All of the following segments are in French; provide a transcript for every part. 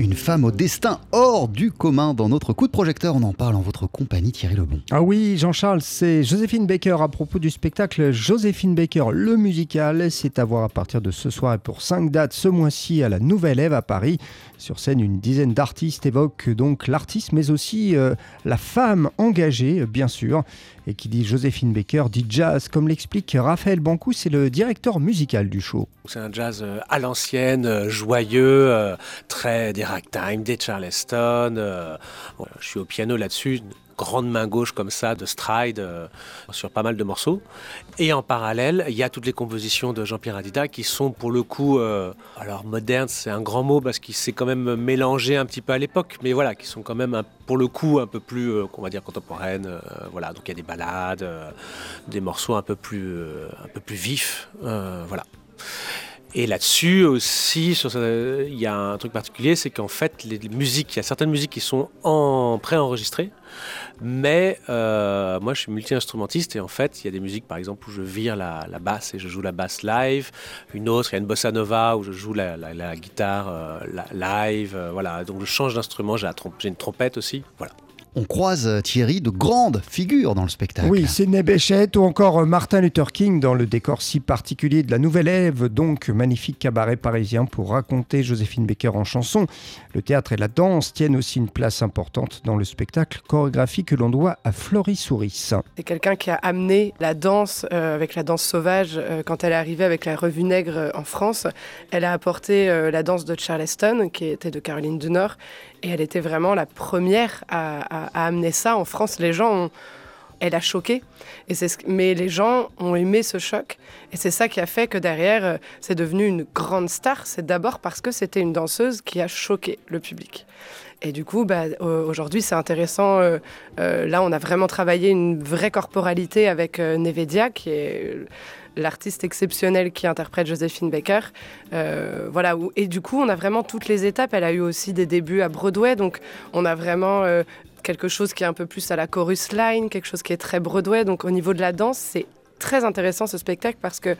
Une femme au destin hors du commun. Dans notre coup de projecteur, on en parle en votre compagnie, Thierry Lebon. Ah oui, Jean-Charles, c'est Joséphine Baker à propos du spectacle Joséphine Baker, le musical. C'est à voir à partir de ce soir et pour cinq dates ce mois-ci à la Nouvelle Ève à Paris. Sur scène, une dizaine d'artistes évoquent donc l'artiste, mais aussi euh, la femme engagée, bien sûr. Et qui dit Joséphine Baker dit jazz, comme l'explique Raphaël Bancou, c'est le directeur musical du show. C'est un jazz euh, à l'ancienne, euh, joyeux, très ragtime, des charleston. je suis au piano là-dessus grande main gauche comme ça de stride euh, sur pas mal de morceaux. Et en parallèle, il y a toutes les compositions de Jean-Pierre Adida qui sont pour le coup, euh, alors moderne, c'est un grand mot parce qu'il s'est quand même mélangé un petit peu à l'époque, mais voilà, qui sont quand même pour le coup un peu plus, euh, on va dire contemporaines. voilà, donc il y a des balades, des morceaux un peu plus, un peu plus vifs, voilà. Et là-dessus aussi, il y a un truc particulier, c'est qu'en fait, les musiques, il y a certaines musiques qui sont en pré-enregistrées, mais euh, moi je suis multi-instrumentiste et en fait, il y a des musiques par exemple où je vire la, basse et je joue la basse live, une autre, il y a une bossa nova où je joue la, guitare euh, live, euh, voilà, donc je change d'instrument, j'ai une trompette aussi, voilà on croise euh, Thierry de grandes figures dans le spectacle. Oui, Sidney Bechet ou encore euh, Martin Luther King dans le décor si particulier de la Nouvelle Ève, donc magnifique cabaret parisien pour raconter Joséphine Baker en chanson. Le théâtre et la danse tiennent aussi une place importante dans le spectacle chorégraphique que l'on doit à Floris Souris. C'est quelqu'un qui a amené la danse euh, avec la danse sauvage quand elle est arrivée avec la revue Nègre en France. Elle a apporté la danse de Charleston qui était de Caroline du Nord et elle était vraiment la première à a, amené ça en France. Les gens ont, elle a choqué. Et c'est mais les gens ont aimé ce choc. Et c'est ça qui a fait que derrière, euh, c'est devenu une grande star. C'est d'abord parce que c'était une danseuse qui a choqué le public. Et du coup, bah, aujourd'hui, c'est intéressant. Euh, euh, là, on a vraiment travaillé une vraie corporalité avec Nevedia, qui est l'artiste exceptionnel qui interprète Joséphine Baker. voilà, et du coup, on a vraiment toutes les étapes. Elle a eu aussi des débuts à Broadway, donc on a vraiment quelque chose qui est un peu plus à la chorus line, quelque chose qui est très Broadway. Donc au niveau de la danse, c'est très intéressant ce spectacle parce que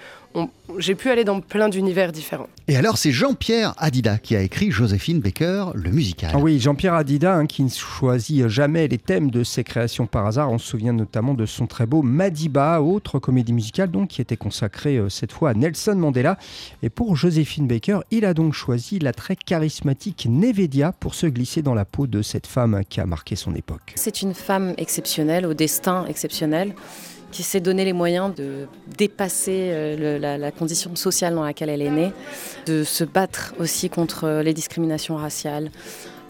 j'ai pu aller dans plein d'univers différents. Et alors, c'est Jean-Pierre Adida qui a écrit Joséphine Baker, le musical. Ah oui, Jean-Pierre Adida hein, qui ne choisit jamais les thèmes de ses créations par hasard. On se souvient notamment de son très beau Madiba, autre comédie musicale donc qui était consacrée euh, cette fois à Nelson Mandela. Et pour Joséphine Baker, il a donc choisi la très charismatique Nevedia pour se glisser dans la peau de cette femme qui a marqué son époque. C'est une femme exceptionnelle, au destin exceptionnel qui s'est donné les moyens de dépasser euh, la, condition sociale dans laquelle elle est née, de se battre aussi contre les discriminations raciales,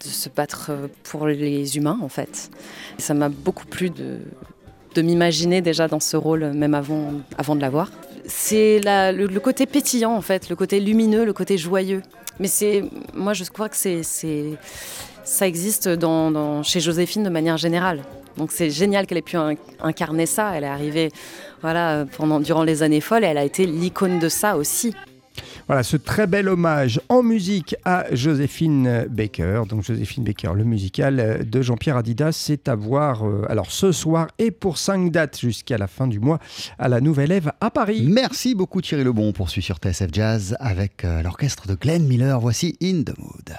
de se battre euh, pour les humains en fait. ça m'a beaucoup plu de, m'imaginer déjà dans ce rôle, même avant, avant de l'avoir. C'est le, côté pétillant en fait, le côté lumineux, le côté joyeux. Mais c'est, moi je crois que c'est, ça existe chez Joséphine de manière générale. Donc c'est génial qu'elle ait pu incarner ça. Elle est arrivée voilà, pendant, durant les années folles et elle a été l'icône de ça aussi. Voilà ce très bel hommage en musique à Joséphine Baker. Donc Joséphine Baker, le musical de Jean-Pierre Adidas, c'est à voir euh, alors ce soir et pour cinq dates jusqu'à la fin du mois à la Nouvelle Ève à Paris. Merci beaucoup Thierry Lebon. On poursuit sur TSF Jazz avec euh, l'orchestre de Glenn Miller. Voici In the Mood.